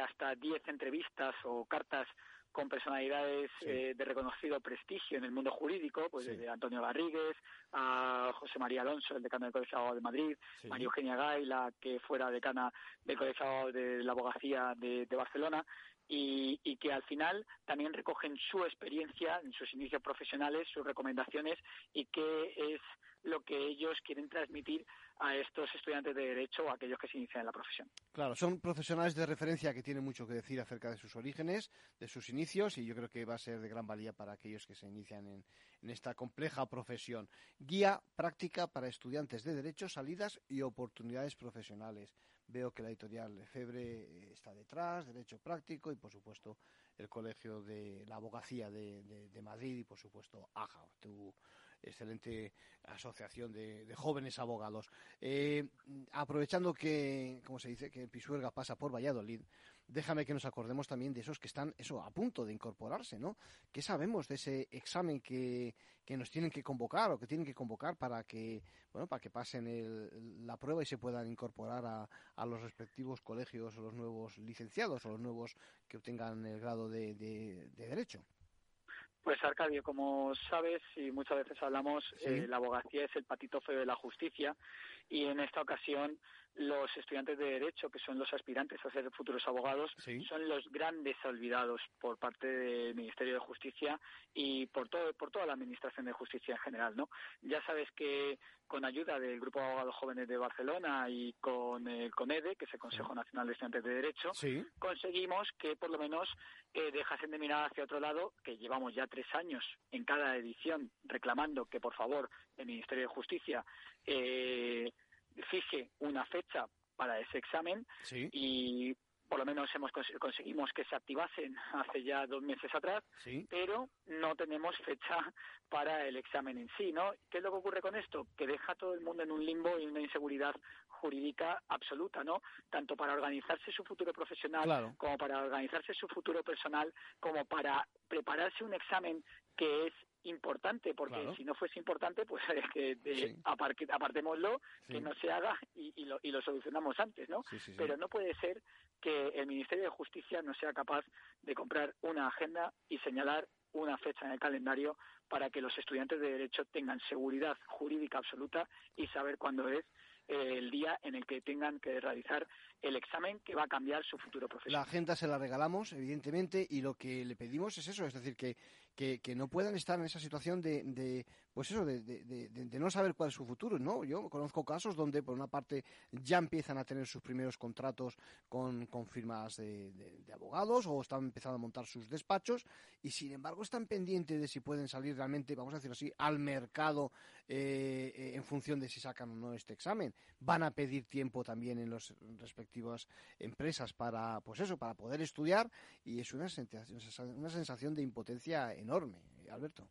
hasta 10 entrevistas o cartas con personalidades de reconocido prestigio en el mundo jurídico, pues desde Antonio Garrigues a José María Alonso, el decano del Colegio de Madrid, María Eugenia Gay, la que fuera decana del Colegio de la Abogacía de Barcelona, y, que al final también recogen su experiencia en sus inicios profesionales, sus recomendaciones y qué es lo que ellos quieren transmitir a estos estudiantes de Derecho o a aquellos que se inician en la profesión. Claro, son profesionales de referencia que tienen mucho que decir acerca de sus orígenes, de sus inicios, y yo creo que va a ser de gran valía para aquellos que se inician en, en esta compleja profesión. Guía práctica para estudiantes de Derecho, salidas y oportunidades profesionales. Veo que la editorial Febre eh, está detrás, Derecho Práctico y, por supuesto, el Colegio de la Abogacía de, de, Madrid y, por supuesto, AJA, tu excelente asociación de, jóvenes abogados. Eh, aprovechando que, como se dice, que Pisuerga pasa por Valladolid, déjame que nos acordemos también de esos que están eso a punto de incorporarse, ¿no? ¿Qué sabemos de ese examen que, que nos tienen que convocar o que tienen que convocar para que, bueno, para que pasen el, la prueba y se puedan incorporar a, a, los respectivos colegios o los nuevos licenciados o los nuevos que obtengan el grado de, de, derecho? Pues Arcadio, como sabes y muchas veces hablamos, eh, la abogacía es el patito feo de la justicia y en esta ocasión los estudiantes de Derecho, que son los aspirantes a ser futuros abogados, son los grandes olvidados por parte del Ministerio de Justicia y por, todo, por toda la Administración de Justicia en general. ¿no? Ya sabes que con ayuda del Grupo de Abogados Jóvenes de Barcelona y con el CONEDE, que es el Consejo Nacional de Estudiantes de Derecho, conseguimos que por lo menos eh, dejasen de mirar hacia otro lado, que llevamos ya tres años en cada edición reclamando que por favor el Ministerio de Justicia eh, fije una fecha para ese examen y por lo menos hemos conseguimos que se activasen hace ya dos meses atrás, pero no tenemos fecha para el examen en sí, ¿no? ¿Qué es lo que ocurre con esto? Que deja a todo el mundo en un limbo y una inseguridad jurídica absoluta, ¿no? Tanto para organizarse su futuro profesional como para organizarse su futuro personal, como para prepararse un examen que es importante, porque si no fuese importante, pues que de, apartémoslo, que no se haga y, lo, y, lo, solucionamos antes, ¿no? Pero no puede ser que el Ministerio de Justicia no sea capaz de comprar una agenda y señalar una fecha en el calendario para que los estudiantes de Derecho tengan seguridad jurídica absoluta y saber cuándo es eh, el día en el que tengan que realizar el examen que va a cambiar su futuro profesional. La agenda se la regalamos, evidentemente, y lo que le pedimos es eso, es decir, que, que, no puedan estar en esa situación de, de pues eso, de, no saber cuál es su futuro, ¿no? Yo conozco casos donde, por una parte, ya empiezan a tener sus primeros contratos con, con firmas de, abogados o están empezando a montar sus despachos y, sin embargo, están pendientes de si pueden salir realmente, vamos a decirlo así, al mercado eh, eh, en función de si sacan o no este examen. Van a pedir tiempo también en los respectivos empresas para, pues eso, para poder estudiar y es una sensación, una sensación de impotencia enorme, Alberto.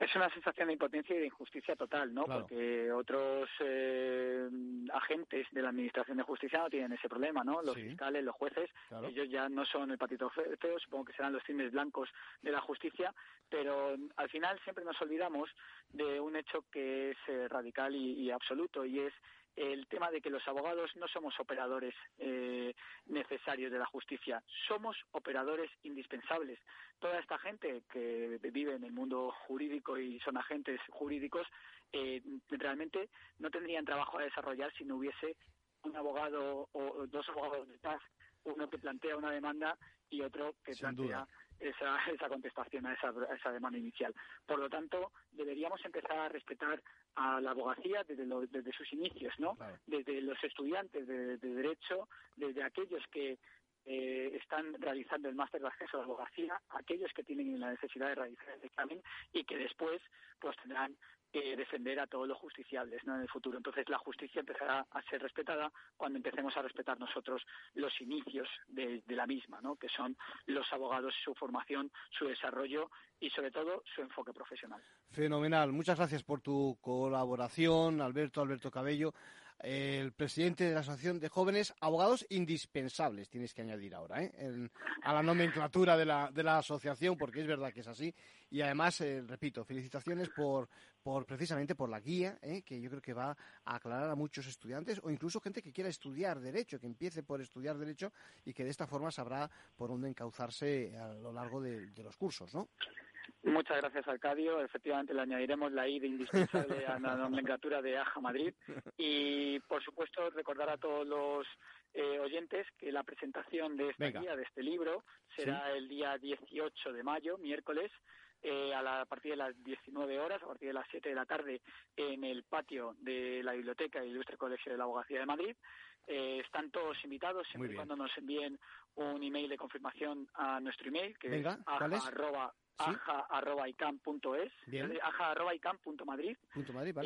Es una sensación de impotencia y de injusticia total, ¿no? Porque otros eh, agentes de la Administración de Justicia no tienen ese problema, ¿no? Los fiscales, los jueces, ellos ya no son el patito feo, supongo que serán los cines blancos de la justicia, pero al final siempre nos olvidamos de un hecho que es eh, radical y absoluto, y es el tema de que los abogados no somos operadores eh, necesarios de la justicia, somos operadores indispensables. Toda esta gente que vive en el mundo jurídico y son agentes jurídicos, eh, realmente no tendrían trabajo a desarrollar si no hubiese un abogado o dos abogados detrás, uno que plantea una demanda y otro que plantea esa, esa contestación a esa, esa demanda inicial. Por lo tanto, deberíamos empezar a respetar a la abogacía desde, desde sus inicios, ¿no? Desde los estudiantes de, Derecho, desde aquellos que eh, están realizando el máster de acceso a la abogacía, aquellos que tienen la necesidad de realizar el examen y que después pues tendrán que defender a todos los justiciables en el futuro. Entonces la justicia empezará a ser respetada cuando empecemos a respetar nosotros los inicios de, la misma, ¿no? que son los abogados, su formación, su desarrollo y sobre todo su enfoque profesional. Fenomenal. Muchas gracias por tu colaboración, Alberto, Alberto Cabello el presidente de la Asociación de Jóvenes Abogados Indispensables, tienes que añadir ahora, ¿eh? a la nomenclatura de la, de la asociación, porque es verdad que es así. Y además, eh, repito, felicitaciones por, por precisamente por la guía, ¿eh? que yo creo que va a aclarar a muchos estudiantes o incluso gente que quiera estudiar Derecho, que empiece por estudiar Derecho y que de esta forma sabrá por dónde encauzarse a lo largo de, de los cursos, ¿no? Muchas gracias, Arcadio. Efectivamente, le añadiremos la I de indispensable a la nomenclatura de AJA Madrid. Y, por supuesto, recordar a todos los eh, oyentes que la presentación de esta guía, de este libro, será el día 18 de mayo, miércoles, eh, a, la, partir de las 19 horas, a partir de las 7 de la tarde, en el patio de la Biblioteca del Ilustre Colegio de la Abogacía de Madrid. Eh, están todos invitados, siempre y cuando nos envíen un email de confirmación a nuestro email, que es, aja.icam.es, aja.icam.madrid.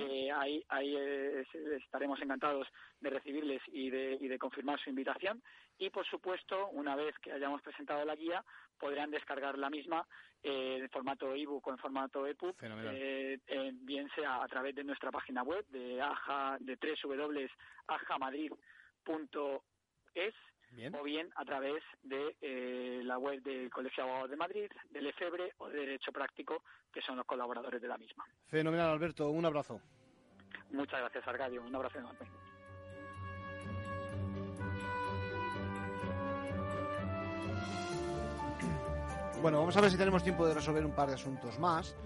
Eh, ahí ahí eh, estaremos encantados de recibirles y de, y de confirmar su invitación. Y, por supuesto, una vez que hayamos presentado la guía, podrán descargar la misma eh, en formato ebook o en formato EPUB, eh, bien sea a través de nuestra página web de aja, de www.ajamadrid.es o bien a través de eh, la web del Colegio de Abogados de Madrid, del EFEBRE o de Derecho Práctico, que son los colaboradores de la misma. Fenomenal, Alberto. Un abrazo. Muchas gracias, Arcadio. Un abrazo enorme. Bueno, vamos a ver si tenemos tiempo de resolver un par de asuntos más.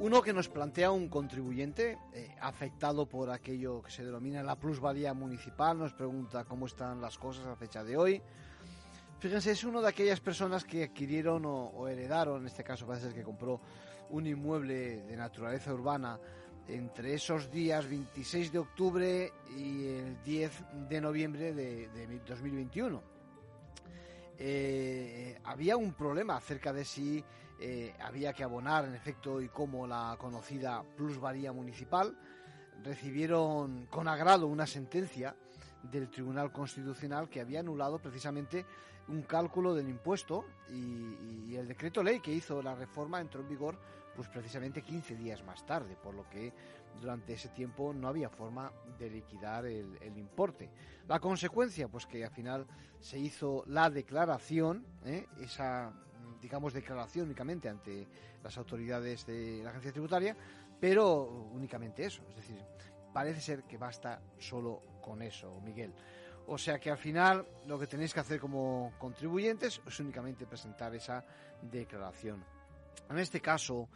Uno que nos plantea un contribuyente eh, afectado por aquello que se denomina la plusvalía municipal, nos pregunta cómo están las cosas a fecha de hoy. Fíjense, es uno de aquellas personas que adquirieron o, heredaron, en este caso parece que compró un inmueble de naturaleza urbana entre esos días 26 de octubre y el 10 de noviembre de, de 2021 eh, había un problema acerca de si eh, había que abonar en efecto y cómo la conocida plusvalía municipal. Recibieron con agrado una sentencia del Tribunal Constitucional que había anulado precisamente un cálculo del impuesto y, y, el decreto ley que hizo la reforma entró en vigor pues precisamente 15 días más tarde, por lo que durante ese tiempo no había forma de liquidar el, importe. La consecuencia, pues que al final se hizo la declaración, ¿eh? esa digamos, declaración únicamente ante las autoridades de la agencia tributaria, pero únicamente eso. Es decir, parece ser que basta solo con eso, Miguel. O sea que al final lo que tenéis que hacer como contribuyentes es únicamente presentar esa declaración. En este caso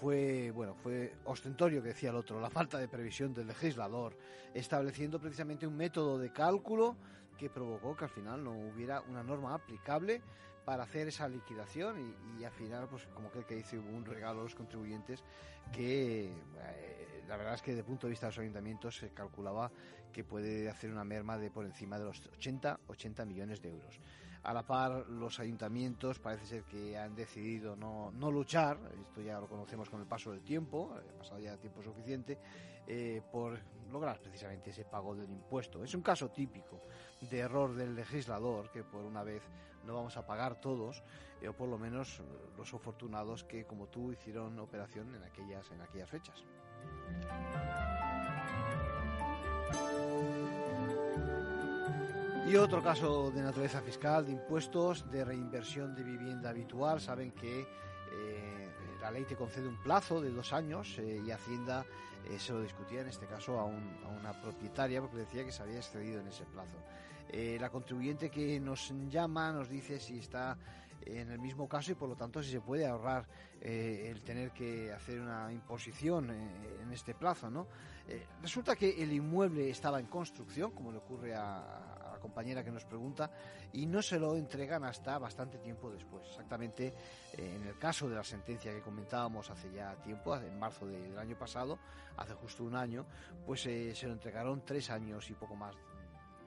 fue, bueno, fue ostentorio que decía el otro, la falta de previsión del legislador, estableciendo precisamente un método de cálculo que provocó que al final no hubiera una norma aplicable para hacer esa liquidación y, al final, pues como que, dice, un regalo a los contribuyentes que eh, la verdad es que desde el punto de vista de los ayuntamientos se calculaba que puede hacer una merma de por encima de los 80, 80 millones de euros. A la par, los ayuntamientos parece ser que han decidido no, no luchar, esto ya lo conocemos con el paso del tiempo, ha pasado ya tiempo suficiente, eh, por lograr precisamente ese pago del impuesto. Es un caso típico de error del legislador, que por una vez no vamos a pagar todos, eh, o por lo menos los afortunados que, como tú, hicieron operación en aquellas, en aquellas fechas. Y otro caso de naturaleza fiscal, de impuestos, de reinversión de vivienda habitual. Saben que eh, la ley te concede un plazo de dos años eh, y Hacienda eh, se lo discutía en este caso a, una propietaria porque decía que se había excedido en ese plazo. la contribuyente que nos llama nos dice si está en el mismo caso y por lo tanto si se puede ahorrar el tener que hacer una imposición en este plazo, ¿no? resulta que el inmueble estaba en construcción, como le ocurre a, compañera que nos pregunta, y no se lo entregan hasta bastante tiempo después. Exactamente eh, en el caso de la sentencia que comentábamos hace ya tiempo, en marzo del año pasado, hace justo un año, pues eh, se lo entregaron tres años y poco más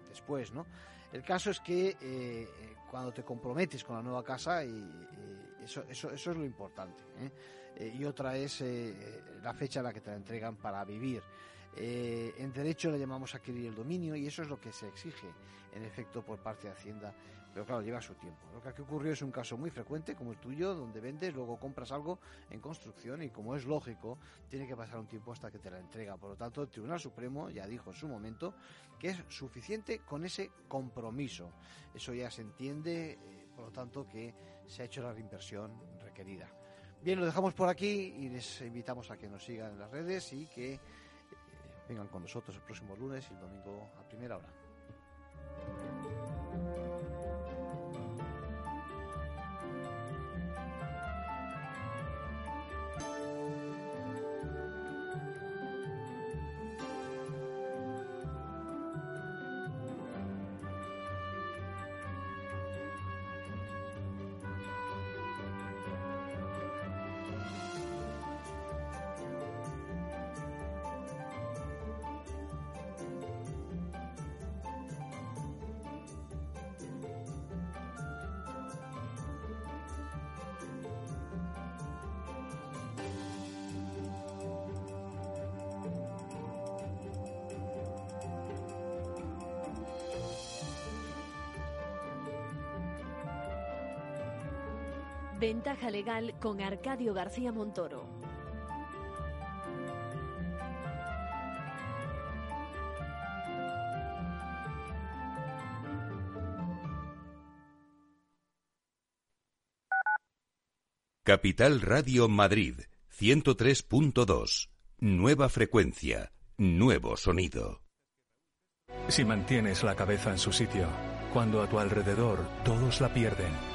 después, ¿no? El caso es que eh, cuando te comprometes con la nueva casa, y, eso, eso, eso, es lo importante. y otra es la fecha en la que te la entregan para vivir. Eh, en derecho le llamamos adquirir el dominio y eso es lo que se exige en efecto por parte de Hacienda. Pero claro, lleva su tiempo. Lo que aquí ocurrió es un caso muy frecuente como el tuyo, donde vendes, luego compras algo en construcción y como es lógico, tiene que pasar un tiempo hasta que te la entrega. Por lo tanto, el Tribunal Supremo ya dijo en su momento que es suficiente con ese compromiso. Eso ya se entiende, eh, por lo tanto, que se ha hecho la reinversión requerida. Bien, lo dejamos por aquí y les invitamos a que nos sigan en las redes y que vengan con nosotros el próximo lunes y el domingo a primera hora. Ventaja legal con Arcadio García Montoro. Capital Radio Madrid 103.2. Nueva frecuencia, nuevo sonido. Si mantienes la cabeza en su sitio, cuando a tu alrededor todos la pierden,